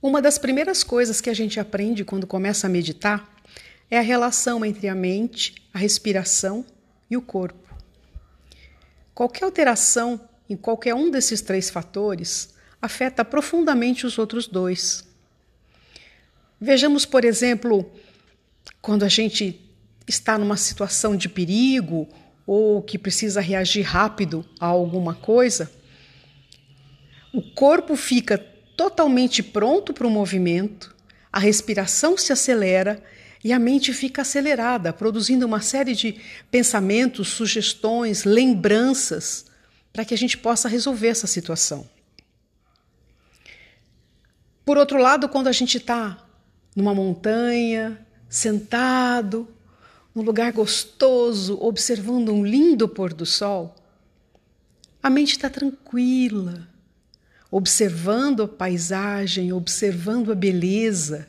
Uma das primeiras coisas que a gente aprende quando começa a meditar é a relação entre a mente, a respiração e o corpo. Qualquer alteração em qualquer um desses três fatores afeta profundamente os outros dois. Vejamos, por exemplo, quando a gente está numa situação de perigo ou que precisa reagir rápido a alguma coisa, o corpo fica totalmente pronto para o movimento, a respiração se acelera e a mente fica acelerada, produzindo uma série de pensamentos, sugestões, lembranças, para que a gente possa resolver essa situação. Por outro lado, quando a gente está numa montanha, sentado, num lugar gostoso, observando um lindo pôr do sol, a mente está tranquila, observando a paisagem, observando a beleza,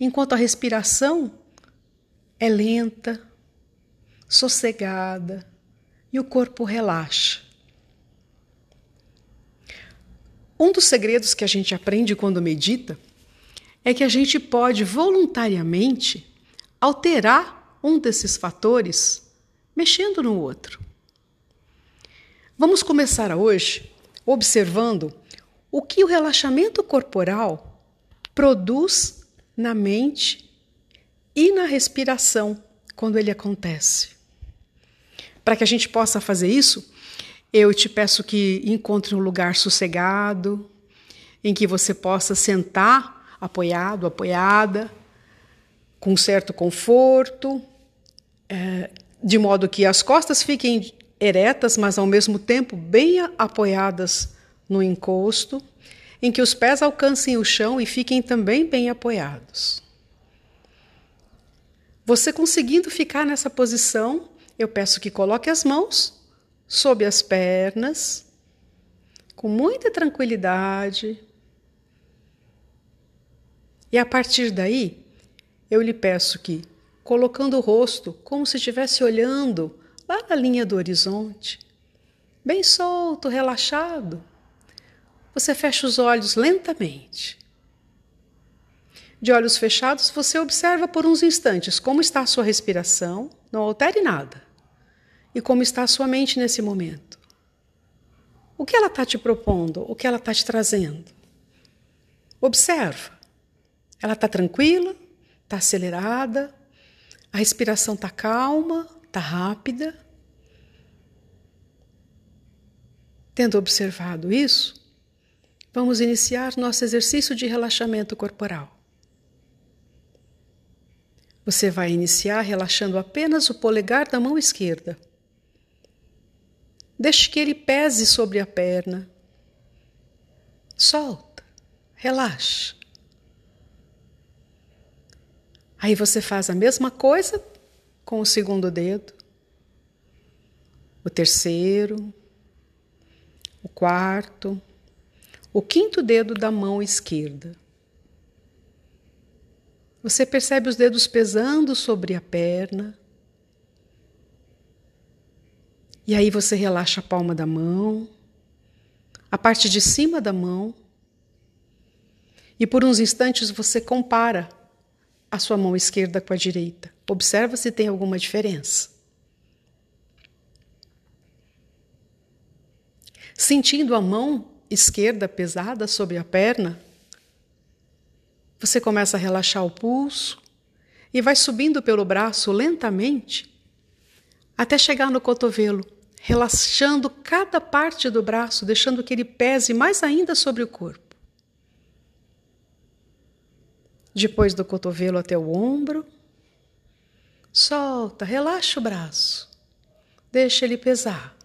enquanto a respiração é lenta, sossegada e o corpo relaxa. Um dos segredos que a gente aprende quando medita é que a gente pode voluntariamente alterar um desses fatores mexendo no outro. Vamos começar hoje observando o que o relaxamento corporal produz na mente e na respiração quando ele acontece. Para que a gente possa fazer isso, eu te peço que encontre um lugar sossegado, em que você possa sentar apoiado, apoiada, com certo conforto, é, de modo que as costas fiquem eretas, mas ao mesmo tempo bem apoiadas no encosto, em que os pés alcancem o chão e fiquem também bem apoiados. Você conseguindo ficar nessa posição, eu peço que coloque as mãos sob as pernas, com muita tranquilidade. E a partir daí, eu lhe peço que colocando o rosto como se estivesse olhando lá na linha do horizonte, bem solto, relaxado. Você fecha os olhos lentamente. De olhos fechados, você observa por uns instantes como está a sua respiração, não altere nada, e como está a sua mente nesse momento. O que ela está te propondo? O que ela está te trazendo? Observa. Ela está tranquila? Está acelerada? A respiração está calma, está rápida. Tendo observado isso, vamos iniciar nosso exercício de relaxamento corporal. Você vai iniciar relaxando apenas o polegar da mão esquerda. Deixe que ele pese sobre a perna. Solta, relaxa. Aí você faz a mesma coisa com o segundo dedo, o terceiro, o quarto, o quinto dedo da mão esquerda. Você percebe os dedos pesando sobre a perna. E aí você relaxa a palma da mão, a parte de cima da mão. E por uns instantes você compara a sua mão esquerda com a direita. Observa se tem alguma diferença. Sentindo a mão esquerda pesada sobre a perna, você começa a relaxar o pulso e vai subindo pelo braço lentamente até chegar no cotovelo, relaxando cada parte do braço, deixando que ele pese mais ainda sobre o corpo. depois do cotovelo até o ombro. Solta, relaxa o braço, deixa ele pesar.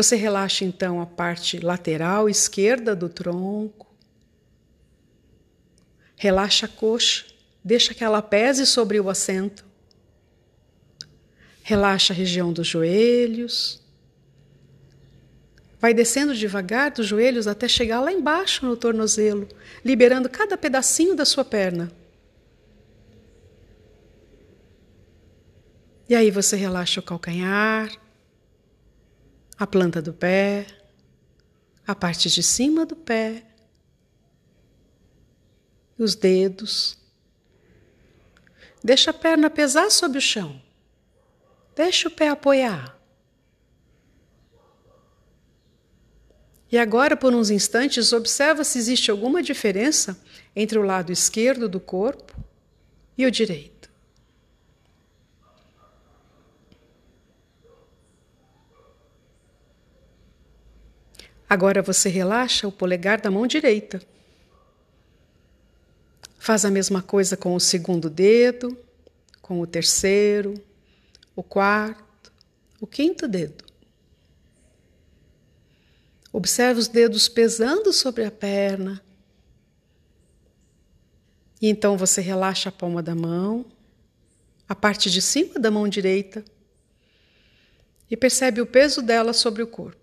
Você relaxa então a parte lateral esquerda do tronco. Relaxa a coxa, deixa que ela pese sobre o assento. Relaxa a região dos joelhos. Vai descendo devagar dos joelhos até chegar lá embaixo no tornozelo, liberando cada pedacinho da sua perna. E aí você relaxa o calcanhar, a planta do pé, a parte de cima do pé, os dedos. Deixa a perna pesar sobre o chão. Deixa o pé apoiar. E agora, por uns instantes, observa se existe alguma diferença entre o lado esquerdo do corpo e o direito. Agora você relaxa o polegar da mão direita. Faz a mesma coisa com o segundo dedo, com o terceiro, o quarto, o quinto dedo. Observe os dedos pesando sobre a perna. E então você relaxa a palma da mão, a parte de cima da mão direita, e percebe o peso dela sobre o corpo.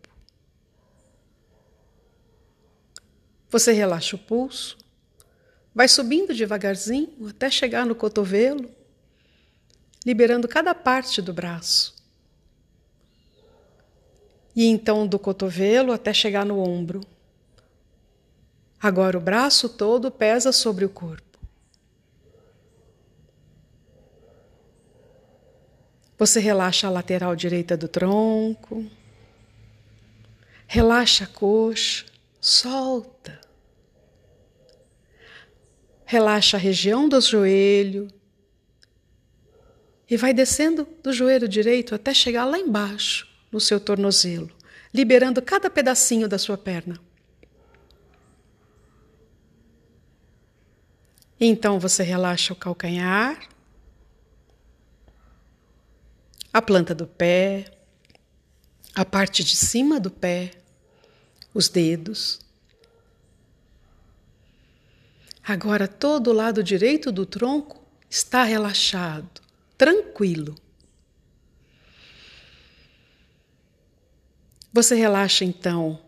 Você relaxa o pulso, vai subindo devagarzinho até chegar no cotovelo, liberando cada parte do braço e então do cotovelo até chegar no ombro. Agora o braço todo pesa sobre o corpo. Você relaxa a lateral direita do tronco, relaxa a coxa, solta. Relaxa a região do joelho e vai descendo do joelho direito até chegar lá embaixo no seu tornozelo, liberando cada pedacinho da sua perna. Então você relaxa o calcanhar, a planta do pé, a parte de cima do pé, os dedos. Agora todo o lado direito do tronco está relaxado, tranquilo. Você relaxa então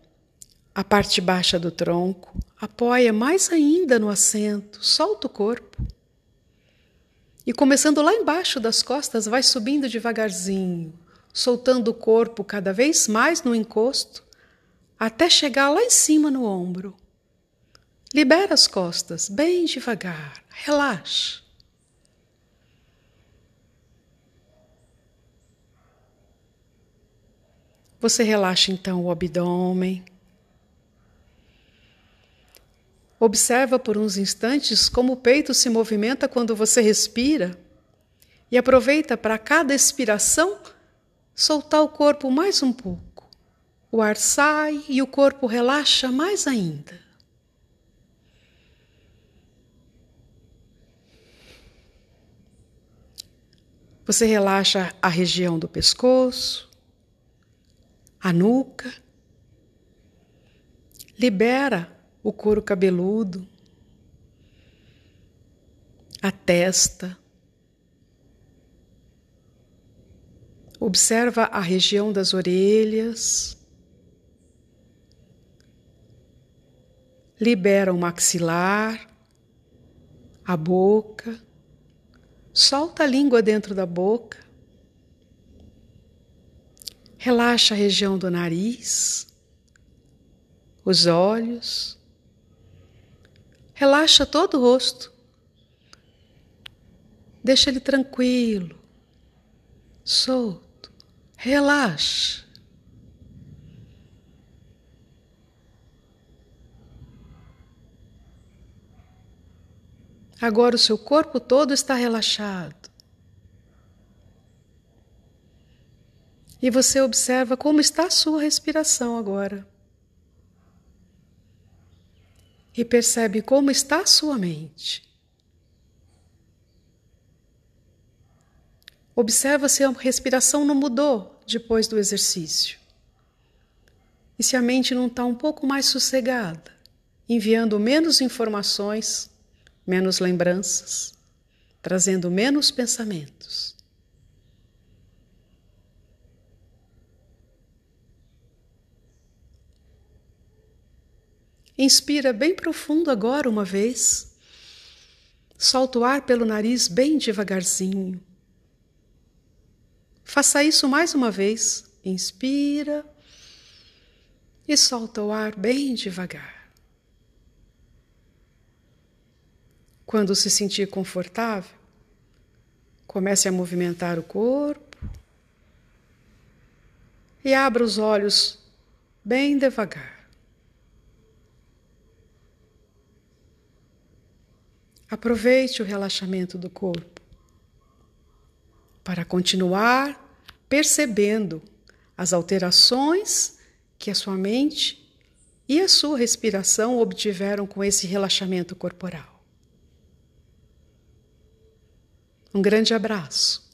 a parte baixa do tronco, apoia mais ainda no assento, solta o corpo. E começando lá embaixo das costas, vai subindo devagarzinho, soltando o corpo cada vez mais no encosto, até chegar lá em cima no ombro. Libera as costas, bem devagar, relaxa. Você relaxa então o abdômen. Observa por uns instantes como o peito se movimenta quando você respira e aproveita para cada expiração soltar o corpo mais um pouco. O ar sai e o corpo relaxa mais ainda. Você relaxa a região do pescoço, a nuca, libera o couro cabeludo, a testa. Observa a região das orelhas. Libera o maxilar, a boca. Solta a língua dentro da boca. Relaxa a região do nariz, os olhos. Relaxa todo o rosto. Deixa ele tranquilo, solto. Relaxa. Agora o seu corpo todo está relaxado. E você observa como está a sua respiração agora. E percebe como está a sua mente. Observa se a respiração não mudou depois do exercício. E se a mente não está um pouco mais sossegada, enviando menos informações, menos lembranças, trazendo menos pensamentos. Inspira bem profundo agora uma vez. Solta o ar pelo nariz bem devagarzinho. Faça isso mais uma vez. Inspira. e solta o ar bem devagar. Quando se sentir confortável, comece a movimentar o corpo e abra os olhos bem devagar. Aproveite o relaxamento do corpo para continuar percebendo as alterações que a sua mente e a sua respiração obtiveram com esse relaxamento corporal. Um grande abraço.